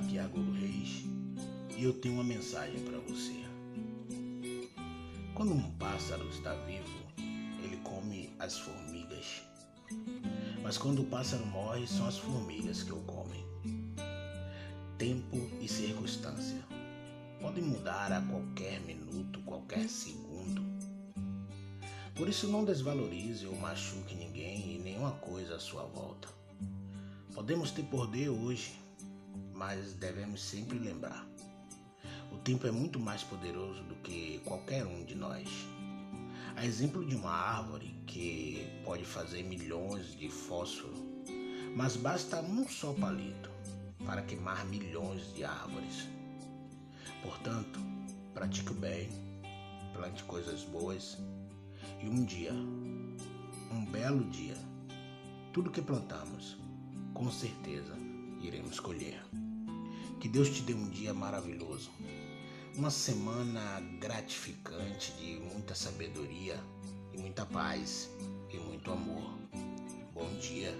Aqui é Agolo Reis e eu tenho uma mensagem para você. Quando um pássaro está vivo, ele come as formigas. Mas quando o pássaro morre, são as formigas que o comem. Tempo e circunstância podem mudar a qualquer minuto, qualquer segundo. Por isso, não desvalorize ou machuque ninguém e nenhuma coisa à sua volta. Podemos ter poder hoje, mas devemos sempre lembrar: o tempo é muito mais poderoso do que qualquer um de nós. A exemplo de uma árvore que pode fazer milhões de fósforo, mas basta um só palito para queimar milhões de árvores. Portanto, pratique o bem, plante coisas boas e um dia, um belo dia, tudo que plantamos, com certeza iremos colher. Que Deus te dê um dia maravilhoso, uma semana gratificante de muita sabedoria e muita paz e muito amor. Bom dia.